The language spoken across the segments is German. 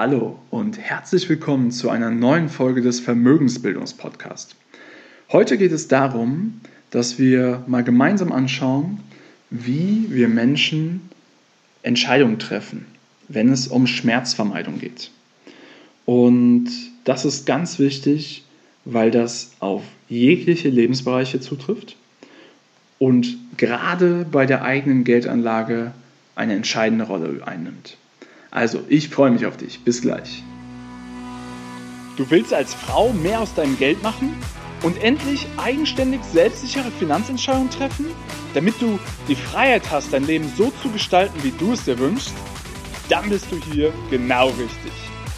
Hallo und herzlich willkommen zu einer neuen Folge des Vermögensbildungspodcasts. Heute geht es darum, dass wir mal gemeinsam anschauen, wie wir Menschen Entscheidungen treffen, wenn es um Schmerzvermeidung geht. Und das ist ganz wichtig, weil das auf jegliche Lebensbereiche zutrifft und gerade bei der eigenen Geldanlage eine entscheidende Rolle einnimmt. Also, ich freue mich auf dich. Bis gleich. Du willst als Frau mehr aus deinem Geld machen und endlich eigenständig selbstsichere Finanzentscheidungen treffen, damit du die Freiheit hast, dein Leben so zu gestalten, wie du es dir wünschst? Dann bist du hier genau richtig.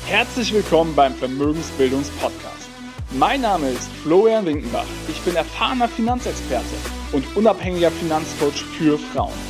Herzlich willkommen beim Vermögensbildungspodcast. Mein Name ist Florian Winkenbach. Ich bin erfahrener Finanzexperte und unabhängiger Finanzcoach für Frauen.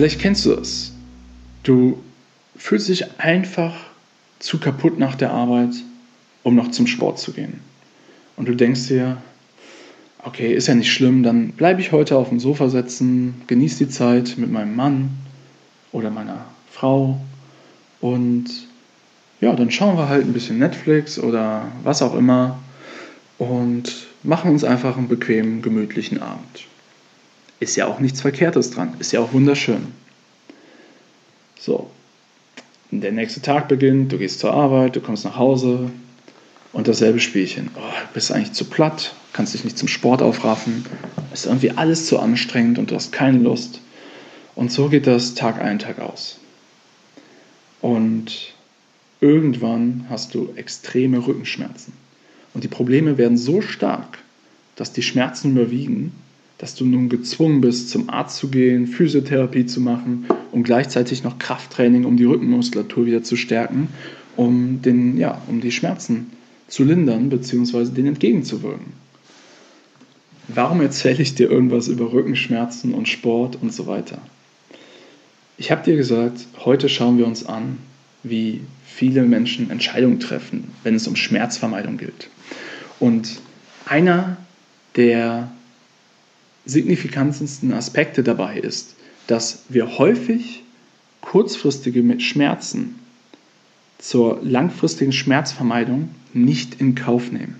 Vielleicht kennst du es. Du fühlst dich einfach zu kaputt nach der Arbeit, um noch zum Sport zu gehen. Und du denkst dir, okay, ist ja nicht schlimm, dann bleibe ich heute auf dem Sofa sitzen, genieße die Zeit mit meinem Mann oder meiner Frau und ja, dann schauen wir halt ein bisschen Netflix oder was auch immer und machen uns einfach einen bequemen, gemütlichen Abend. Ist ja auch nichts Verkehrtes dran, ist ja auch wunderschön. So, der nächste Tag beginnt, du gehst zur Arbeit, du kommst nach Hause und dasselbe Spielchen. Oh, du bist eigentlich zu platt, kannst dich nicht zum Sport aufraffen, ist irgendwie alles zu anstrengend und du hast keine Lust. Und so geht das Tag ein, Tag aus. Und irgendwann hast du extreme Rückenschmerzen. Und die Probleme werden so stark, dass die Schmerzen überwiegen dass du nun gezwungen bist, zum Arzt zu gehen, Physiotherapie zu machen und gleichzeitig noch Krafttraining, um die Rückenmuskulatur wieder zu stärken, um, den, ja, um die Schmerzen zu lindern bzw. denen entgegenzuwirken. Warum erzähle ich dir irgendwas über Rückenschmerzen und Sport und so weiter? Ich habe dir gesagt, heute schauen wir uns an, wie viele Menschen Entscheidungen treffen, wenn es um Schmerzvermeidung geht. Und einer der signifikantesten Aspekte dabei ist, dass wir häufig kurzfristige Schmerzen zur langfristigen Schmerzvermeidung nicht in Kauf nehmen,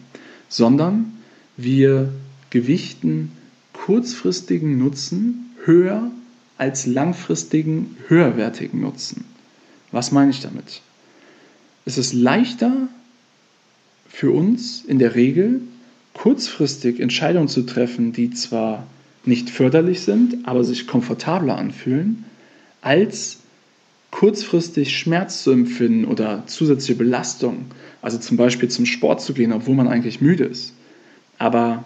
sondern wir gewichten kurzfristigen Nutzen höher als langfristigen höherwertigen Nutzen. Was meine ich damit? Es ist leichter für uns in der Regel kurzfristig Entscheidungen zu treffen, die zwar nicht förderlich sind, aber sich komfortabler anfühlen, als kurzfristig Schmerz zu empfinden oder zusätzliche Belastung, also zum Beispiel zum Sport zu gehen, obwohl man eigentlich müde ist, aber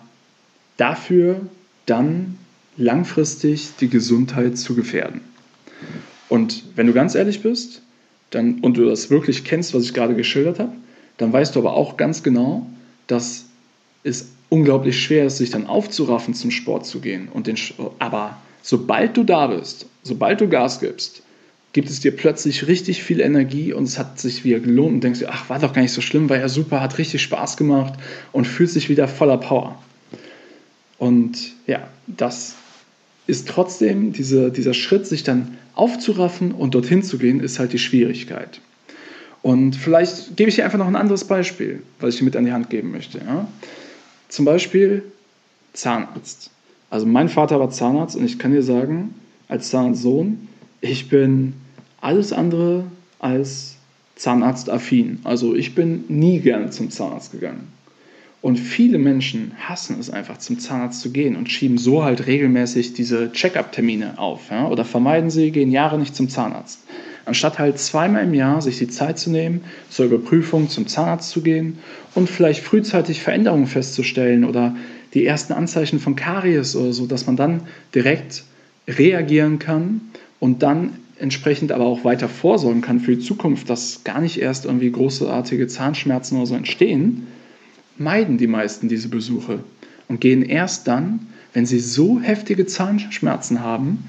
dafür dann langfristig die Gesundheit zu gefährden. Und wenn du ganz ehrlich bist dann, und du das wirklich kennst, was ich gerade geschildert habe, dann weißt du aber auch ganz genau, dass es unglaublich schwer ist, sich dann aufzuraffen, zum Sport zu gehen. Und den, aber sobald du da bist, sobald du Gas gibst, gibt es dir plötzlich richtig viel Energie und es hat sich wieder gelohnt und denkst dir, ach, war doch gar nicht so schlimm, war ja super, hat richtig Spaß gemacht und fühlst dich wieder voller Power. Und ja, das ist trotzdem, diese, dieser Schritt, sich dann aufzuraffen und dorthin zu gehen, ist halt die Schwierigkeit. Und vielleicht gebe ich dir einfach noch ein anderes Beispiel, was ich dir mit an die Hand geben möchte. Ja? Zum Beispiel Zahnarzt. Also mein Vater war Zahnarzt und ich kann dir sagen, als Zahnarztsohn, ich bin alles andere als Zahnarztaffin. Also ich bin nie gerne zum Zahnarzt gegangen. Und viele Menschen hassen es einfach, zum Zahnarzt zu gehen und schieben so halt regelmäßig diese Check-up-Termine auf. Ja? Oder vermeiden sie, gehen Jahre nicht zum Zahnarzt anstatt halt zweimal im Jahr sich die Zeit zu nehmen, zur Überprüfung zum Zahnarzt zu gehen und vielleicht frühzeitig Veränderungen festzustellen oder die ersten Anzeichen von Karies oder so, dass man dann direkt reagieren kann und dann entsprechend aber auch weiter vorsorgen kann für die Zukunft, dass gar nicht erst irgendwie großartige Zahnschmerzen oder so entstehen, meiden die meisten diese Besuche und gehen erst dann, wenn sie so heftige Zahnschmerzen haben,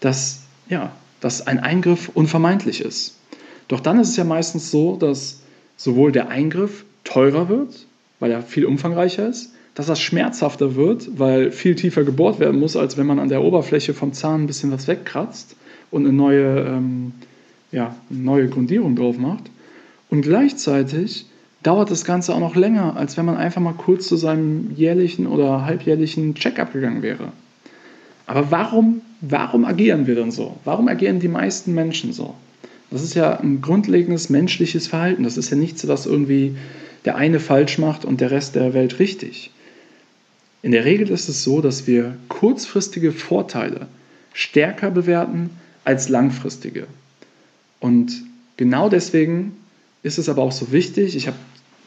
dass, ja, dass ein Eingriff unvermeidlich ist. Doch dann ist es ja meistens so, dass sowohl der Eingriff teurer wird, weil er viel umfangreicher ist, dass das schmerzhafter wird, weil viel tiefer gebohrt werden muss, als wenn man an der Oberfläche vom Zahn ein bisschen was wegkratzt und eine neue, ähm, ja, eine neue Grundierung drauf macht. Und gleichzeitig dauert das Ganze auch noch länger, als wenn man einfach mal kurz zu seinem jährlichen oder halbjährlichen Check-up gegangen wäre. Aber warum, warum agieren wir denn so? Warum agieren die meisten Menschen so? Das ist ja ein grundlegendes menschliches Verhalten. Das ist ja nichts, was irgendwie der eine falsch macht und der Rest der Welt richtig. In der Regel ist es so, dass wir kurzfristige Vorteile stärker bewerten als langfristige. Und genau deswegen ist es aber auch so wichtig, ich habe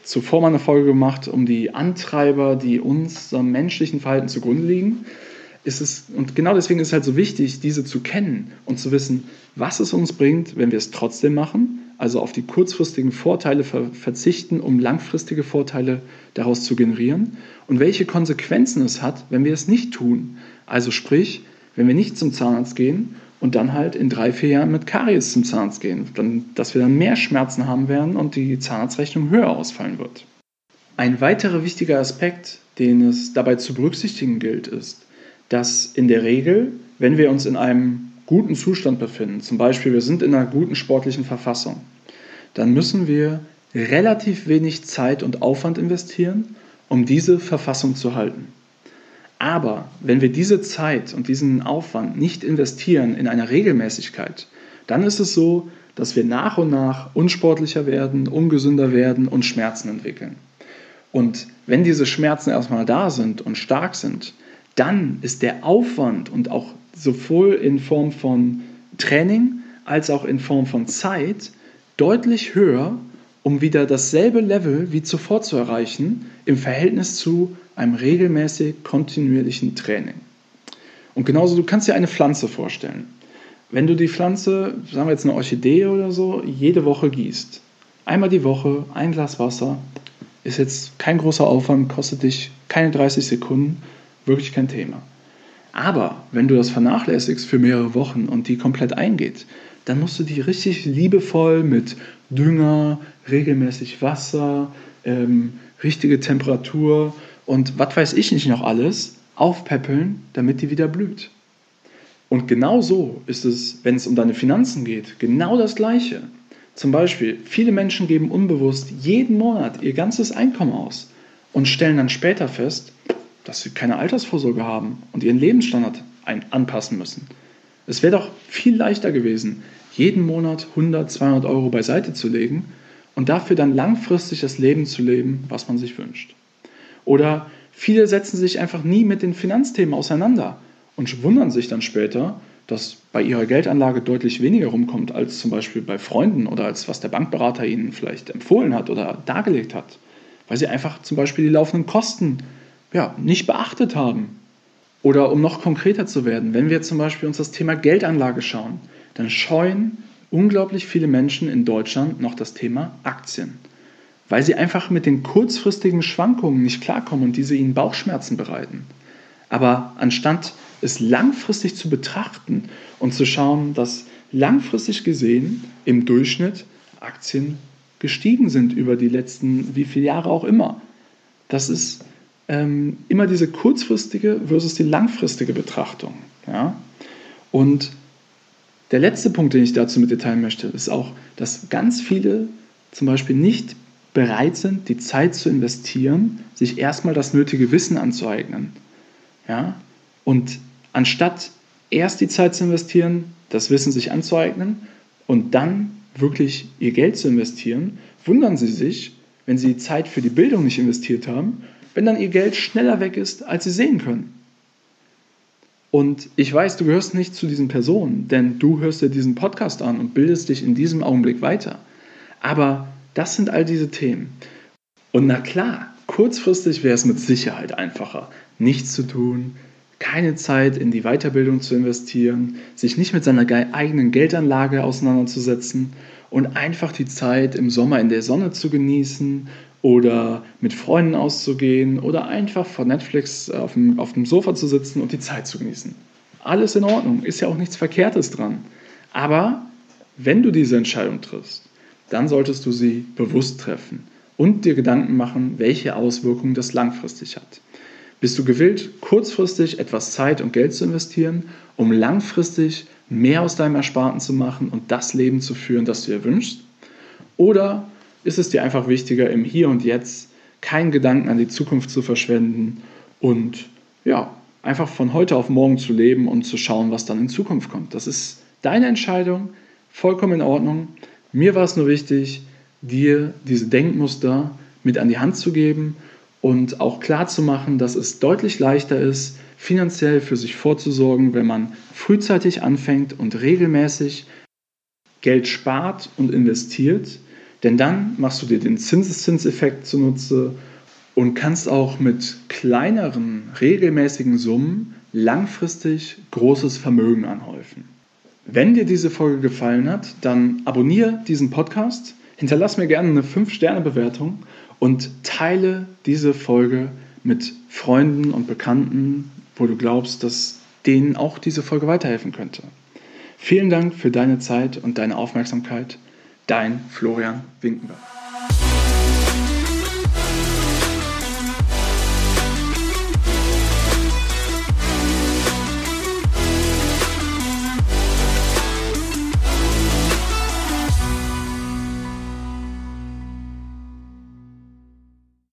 zuvor mal eine Folge gemacht, um die Antreiber, die unserem menschlichen Verhalten zugrunde liegen. Ist es, und genau deswegen ist es halt so wichtig, diese zu kennen und zu wissen, was es uns bringt, wenn wir es trotzdem machen, also auf die kurzfristigen Vorteile ver verzichten, um langfristige Vorteile daraus zu generieren und welche Konsequenzen es hat, wenn wir es nicht tun. Also sprich, wenn wir nicht zum Zahnarzt gehen und dann halt in drei, vier Jahren mit Karies zum Zahnarzt gehen, dann, dass wir dann mehr Schmerzen haben werden und die Zahnarztrechnung höher ausfallen wird. Ein weiterer wichtiger Aspekt, den es dabei zu berücksichtigen gilt, ist, dass in der Regel, wenn wir uns in einem guten Zustand befinden, zum Beispiel wir sind in einer guten sportlichen Verfassung, dann müssen wir relativ wenig Zeit und Aufwand investieren, um diese Verfassung zu halten. Aber wenn wir diese Zeit und diesen Aufwand nicht investieren in einer Regelmäßigkeit, dann ist es so, dass wir nach und nach unsportlicher werden, ungesünder werden und Schmerzen entwickeln. Und wenn diese Schmerzen erstmal da sind und stark sind, dann ist der Aufwand und auch sowohl in Form von Training als auch in Form von Zeit deutlich höher, um wieder dasselbe Level wie zuvor zu erreichen im Verhältnis zu einem regelmäßig kontinuierlichen Training. Und genauso, du kannst dir eine Pflanze vorstellen. Wenn du die Pflanze, sagen wir jetzt eine Orchidee oder so, jede Woche gießt, einmal die Woche, ein Glas Wasser, ist jetzt kein großer Aufwand, kostet dich keine 30 Sekunden, wirklich kein Thema. Aber wenn du das vernachlässigst für mehrere Wochen und die komplett eingeht, dann musst du die richtig liebevoll mit Dünger, regelmäßig Wasser, ähm, richtige Temperatur und was weiß ich nicht noch alles aufpäppeln, damit die wieder blüht. Und genau so ist es, wenn es um deine Finanzen geht, genau das Gleiche. Zum Beispiel, viele Menschen geben unbewusst jeden Monat ihr ganzes Einkommen aus und stellen dann später fest, dass sie keine Altersvorsorge haben und ihren Lebensstandard anpassen müssen. Es wäre doch viel leichter gewesen, jeden Monat 100, 200 Euro beiseite zu legen und dafür dann langfristig das Leben zu leben, was man sich wünscht. Oder viele setzen sich einfach nie mit den Finanzthemen auseinander und wundern sich dann später, dass bei ihrer Geldanlage deutlich weniger rumkommt als zum Beispiel bei Freunden oder als was der Bankberater ihnen vielleicht empfohlen hat oder dargelegt hat, weil sie einfach zum Beispiel die laufenden Kosten ja, nicht beachtet haben. Oder um noch konkreter zu werden, wenn wir zum Beispiel uns das Thema Geldanlage schauen, dann scheuen unglaublich viele Menschen in Deutschland noch das Thema Aktien, weil sie einfach mit den kurzfristigen Schwankungen nicht klarkommen und diese ihnen Bauchschmerzen bereiten. Aber anstatt es langfristig zu betrachten und zu schauen, dass langfristig gesehen im Durchschnitt Aktien gestiegen sind über die letzten wie viele Jahre auch immer. Das ist ähm, immer diese kurzfristige versus die langfristige Betrachtung. Ja? Und der letzte Punkt, den ich dazu mit dir teilen möchte, ist auch, dass ganz viele zum Beispiel nicht bereit sind, die Zeit zu investieren, sich erstmal das nötige Wissen anzueignen. Ja? Und anstatt erst die Zeit zu investieren, das Wissen sich anzueignen und dann wirklich ihr Geld zu investieren, wundern sie sich, wenn sie die Zeit für die Bildung nicht investiert haben, wenn dann ihr Geld schneller weg ist, als sie sehen können. Und ich weiß, du gehörst nicht zu diesen Personen, denn du hörst dir diesen Podcast an und bildest dich in diesem Augenblick weiter. Aber das sind all diese Themen. Und na klar, kurzfristig wäre es mit Sicherheit einfacher, nichts zu tun, keine Zeit in die Weiterbildung zu investieren, sich nicht mit seiner eigenen Geldanlage auseinanderzusetzen und einfach die Zeit im Sommer in der Sonne zu genießen oder mit Freunden auszugehen oder einfach vor Netflix auf dem, auf dem Sofa zu sitzen und die Zeit zu genießen. Alles in Ordnung, ist ja auch nichts Verkehrtes dran. Aber wenn du diese Entscheidung triffst, dann solltest du sie bewusst treffen und dir Gedanken machen, welche Auswirkungen das langfristig hat. Bist du gewillt, kurzfristig etwas Zeit und Geld zu investieren, um langfristig mehr aus deinem Ersparten zu machen und das Leben zu führen, das du dir wünschst? Oder ist es dir einfach wichtiger, im Hier und Jetzt keinen Gedanken an die Zukunft zu verschwenden und ja, einfach von heute auf morgen zu leben und zu schauen, was dann in Zukunft kommt? Das ist deine Entscheidung, vollkommen in Ordnung. Mir war es nur wichtig, dir diese Denkmuster mit an die Hand zu geben und auch klar zu machen, dass es deutlich leichter ist, finanziell für sich vorzusorgen, wenn man frühzeitig anfängt und regelmäßig Geld spart und investiert, denn dann machst du dir den Zinseszinseffekt zunutze und kannst auch mit kleineren, regelmäßigen Summen langfristig großes Vermögen anhäufen. Wenn dir diese Folge gefallen hat, dann abonniere diesen Podcast, hinterlass mir gerne eine 5-Sterne-Bewertung und teile diese Folge mit Freunden und Bekannten, wo du glaubst, dass denen auch diese Folge weiterhelfen könnte. Vielen Dank für deine Zeit und deine Aufmerksamkeit. Dein Florian Winkenberg.